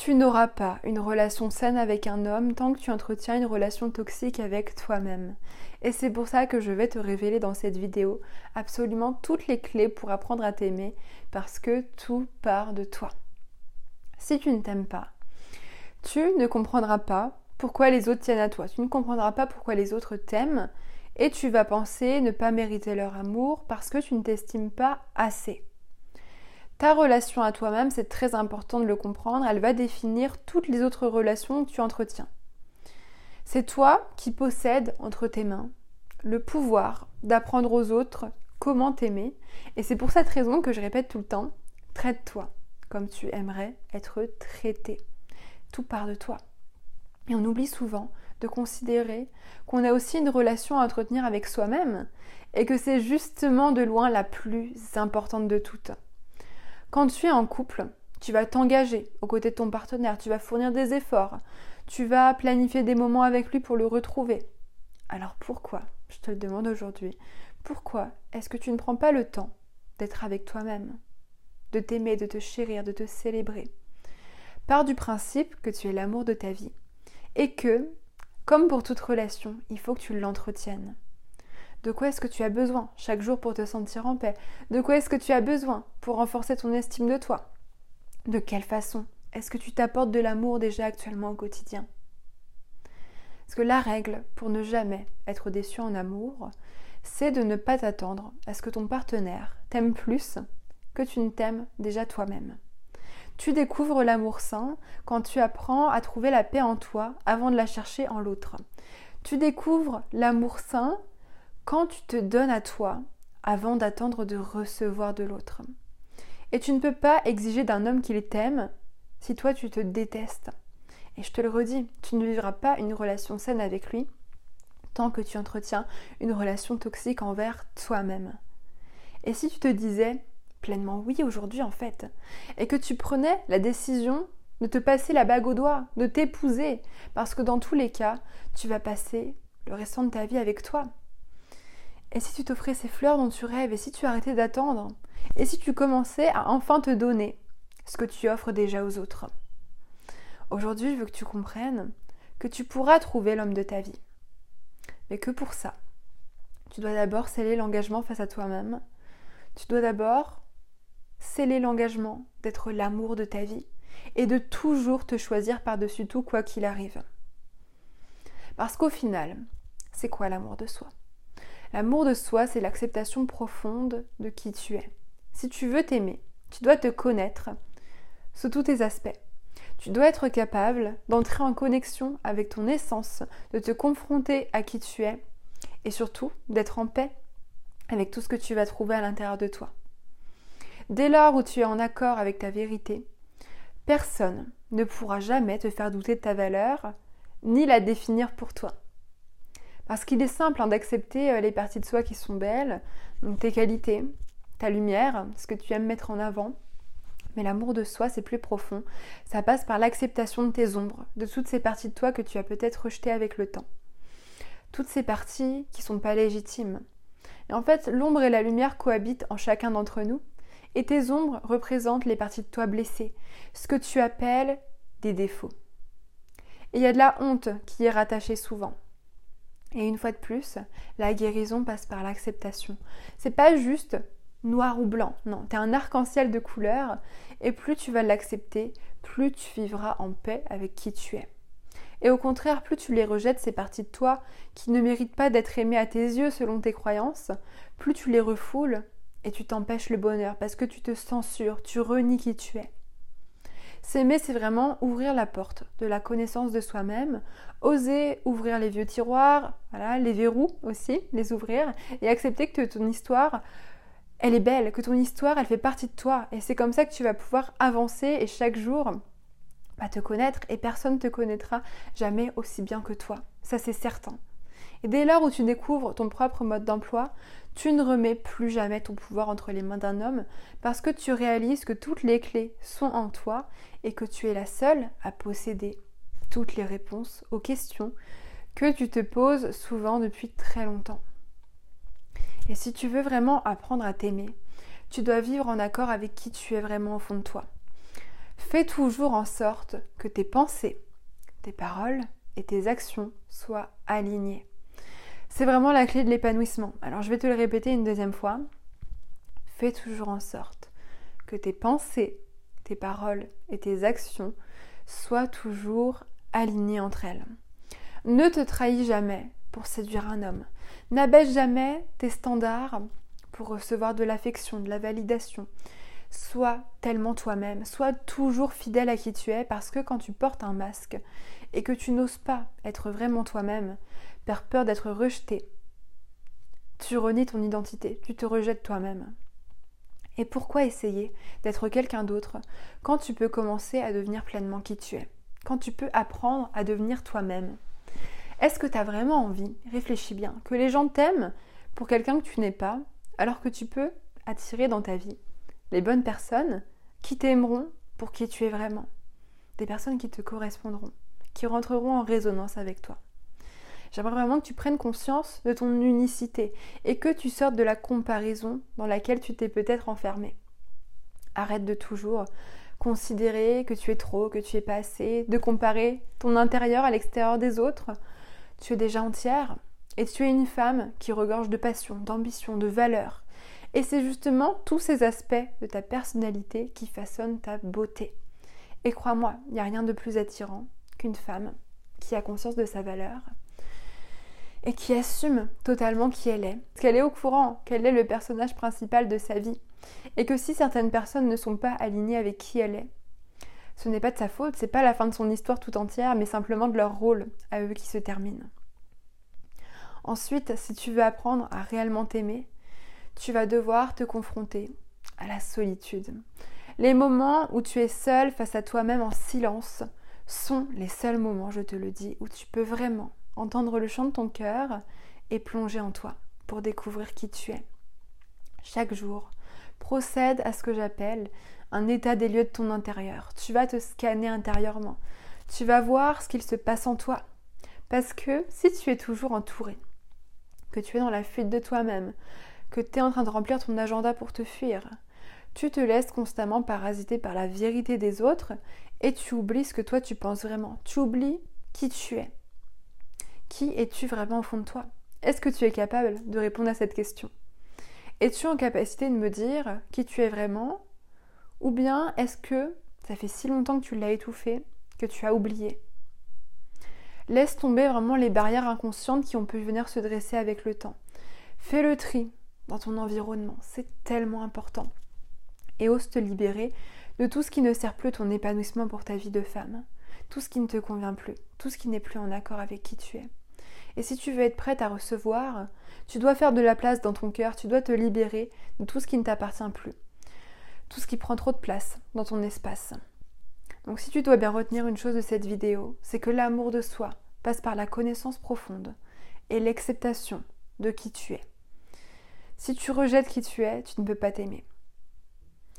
Tu n'auras pas une relation saine avec un homme tant que tu entretiens une relation toxique avec toi-même. Et c'est pour ça que je vais te révéler dans cette vidéo absolument toutes les clés pour apprendre à t'aimer parce que tout part de toi. Si tu ne t'aimes pas, tu ne comprendras pas pourquoi les autres tiennent à toi. Tu ne comprendras pas pourquoi les autres t'aiment et tu vas penser ne pas mériter leur amour parce que tu ne t'estimes pas assez. Ta relation à toi-même, c'est très important de le comprendre, elle va définir toutes les autres relations que tu entretiens. C'est toi qui possèdes entre tes mains le pouvoir d'apprendre aux autres comment t'aimer. Et c'est pour cette raison que je répète tout le temps, traite-toi comme tu aimerais être traité. Tout part de toi. Et on oublie souvent de considérer qu'on a aussi une relation à entretenir avec soi-même et que c'est justement de loin la plus importante de toutes. Quand tu es en couple, tu vas t'engager aux côtés de ton partenaire, tu vas fournir des efforts, tu vas planifier des moments avec lui pour le retrouver. Alors pourquoi, je te le demande aujourd'hui, pourquoi est-ce que tu ne prends pas le temps d'être avec toi-même, de t'aimer, de te chérir, de te célébrer? Pars du principe que tu es l'amour de ta vie et que, comme pour toute relation, il faut que tu l'entretiennes. De quoi est-ce que tu as besoin chaque jour pour te sentir en paix? De quoi est-ce que tu as besoin pour renforcer ton estime de toi? De quelle façon est-ce que tu t'apportes de l'amour déjà actuellement au quotidien? Parce que la règle pour ne jamais être déçu en amour, c'est de ne pas t'attendre à ce que ton partenaire t'aime plus que tu ne t'aimes déjà toi-même. Tu découvres l'amour sain quand tu apprends à trouver la paix en toi avant de la chercher en l'autre. Tu découvres l'amour sain quand tu te donnes à toi avant d'attendre de recevoir de l'autre. Et tu ne peux pas exiger d'un homme qu'il t'aime si toi tu te détestes. Et je te le redis, tu ne vivras pas une relation saine avec lui tant que tu entretiens une relation toxique envers toi-même. Et si tu te disais pleinement oui aujourd'hui en fait, et que tu prenais la décision de te passer la bague au doigt, de t'épouser, parce que dans tous les cas, tu vas passer le restant de ta vie avec toi, et si tu t'offrais ces fleurs dont tu rêves Et si tu arrêtais d'attendre? Et si tu commençais à enfin te donner ce que tu offres déjà aux autres? Aujourd'hui, je veux que tu comprennes que tu pourras trouver l'homme de ta vie. Mais que pour ça, tu dois d'abord sceller l'engagement face à toi-même. Tu dois d'abord sceller l'engagement d'être l'amour de ta vie et de toujours te choisir par-dessus tout quoi qu'il arrive. Parce qu'au final, c'est quoi l'amour de soi? L'amour de soi, c'est l'acceptation profonde de qui tu es. Si tu veux t'aimer, tu dois te connaître sous tous tes aspects. Tu dois être capable d'entrer en connexion avec ton essence, de te confronter à qui tu es et surtout d'être en paix avec tout ce que tu vas trouver à l'intérieur de toi. Dès lors où tu es en accord avec ta vérité, personne ne pourra jamais te faire douter de ta valeur ni la définir pour toi. Parce qu'il est simple hein, d'accepter euh, les parties de soi qui sont belles, donc tes qualités, ta lumière, ce que tu aimes mettre en avant. Mais l'amour de soi, c'est plus profond. Ça passe par l'acceptation de tes ombres, de toutes ces parties de toi que tu as peut-être rejetées avec le temps. Toutes ces parties qui sont pas légitimes. Et en fait, l'ombre et la lumière cohabitent en chacun d'entre nous. Et tes ombres représentent les parties de toi blessées, ce que tu appelles des défauts. Et il y a de la honte qui est rattachée souvent. Et une fois de plus, la guérison passe par l'acceptation. C'est pas juste noir ou blanc, non, tu es un arc-en-ciel de couleurs et plus tu vas l'accepter, plus tu vivras en paix avec qui tu es. Et au contraire, plus tu les rejettes, ces parties de toi qui ne méritent pas d'être aimées à tes yeux selon tes croyances, plus tu les refoules et tu t'empêches le bonheur parce que tu te censures, tu renies qui tu es. S'aimer, c'est vraiment ouvrir la porte de la connaissance de soi-même, oser ouvrir les vieux tiroirs, les verrous aussi, les ouvrir, et accepter que ton histoire, elle est belle, que ton histoire, elle fait partie de toi. Et c'est comme ça que tu vas pouvoir avancer et chaque jour bah, te connaître, et personne ne te connaîtra jamais aussi bien que toi. Ça, c'est certain. Et dès lors où tu découvres ton propre mode d'emploi, tu ne remets plus jamais ton pouvoir entre les mains d'un homme parce que tu réalises que toutes les clés sont en toi et que tu es la seule à posséder toutes les réponses aux questions que tu te poses souvent depuis très longtemps. Et si tu veux vraiment apprendre à t'aimer, tu dois vivre en accord avec qui tu es vraiment au fond de toi. Fais toujours en sorte que tes pensées, tes paroles et tes actions soient alignées. C'est vraiment la clé de l'épanouissement. Alors je vais te le répéter une deuxième fois. Fais toujours en sorte que tes pensées, tes paroles et tes actions soient toujours alignées entre elles. Ne te trahis jamais pour séduire un homme. N'abaisse jamais tes standards pour recevoir de l'affection, de la validation. Sois tellement toi-même, sois toujours fidèle à qui tu es parce que quand tu portes un masque et que tu n'oses pas être vraiment toi-même, par peur d'être rejeté, tu renies ton identité, tu te rejettes toi-même. Et pourquoi essayer d'être quelqu'un d'autre quand tu peux commencer à devenir pleinement qui tu es? Quand tu peux apprendre à devenir toi-même? Est-ce que tu as vraiment envie, réfléchis bien, que les gens t'aiment pour quelqu'un que tu n'es pas, alors que tu peux attirer dans ta vie les bonnes personnes qui t'aimeront pour qui tu es vraiment. Des personnes qui te correspondront, qui rentreront en résonance avec toi. J'aimerais vraiment que tu prennes conscience de ton unicité et que tu sortes de la comparaison dans laquelle tu t'es peut-être enfermé. Arrête de toujours considérer que tu es trop, que tu es pas assez, de comparer ton intérieur à l'extérieur des autres. Tu es déjà entière et tu es une femme qui regorge de passion, d'ambition, de valeur. Et c'est justement tous ces aspects de ta personnalité qui façonnent ta beauté. Et crois-moi, il n'y a rien de plus attirant qu'une femme qui a conscience de sa valeur et qui assume totalement qui elle est. Qu'elle est au courant qu'elle est le personnage principal de sa vie. Et que si certaines personnes ne sont pas alignées avec qui elle est, ce n'est pas de sa faute, c'est pas la fin de son histoire tout entière, mais simplement de leur rôle à eux qui se termine. Ensuite, si tu veux apprendre à réellement t'aimer, tu vas devoir te confronter à la solitude. Les moments où tu es seul face à toi-même en silence sont les seuls moments, je te le dis, où tu peux vraiment entendre le chant de ton cœur et plonger en toi pour découvrir qui tu es. Chaque jour, procède à ce que j'appelle un état des lieux de ton intérieur. Tu vas te scanner intérieurement. Tu vas voir ce qu'il se passe en toi. Parce que si tu es toujours entouré, que tu es dans la fuite de toi-même, que tu es en train de remplir ton agenda pour te fuir, tu te laisses constamment parasiter par la vérité des autres et tu oublies ce que toi tu penses vraiment. Tu oublies qui tu es. Qui es-tu vraiment au fond de toi? Est-ce que tu es capable de répondre à cette question? Es-tu en capacité de me dire qui tu es vraiment? Ou bien est-ce que ça fait si longtemps que tu l'as étouffé que tu as oublié? Laisse tomber vraiment les barrières inconscientes qui ont pu venir se dresser avec le temps. Fais le tri dans ton environnement, c'est tellement important. Et ose te libérer de tout ce qui ne sert plus ton épanouissement pour ta vie de femme, tout ce qui ne te convient plus, tout ce qui n'est plus en accord avec qui tu es. Et si tu veux être prête à recevoir, tu dois faire de la place dans ton cœur, tu dois te libérer de tout ce qui ne t'appartient plus, tout ce qui prend trop de place dans ton espace. Donc si tu dois bien retenir une chose de cette vidéo, c'est que l'amour de soi passe par la connaissance profonde et l'acceptation de qui tu es. Si tu rejettes qui tu es, tu ne peux pas t'aimer.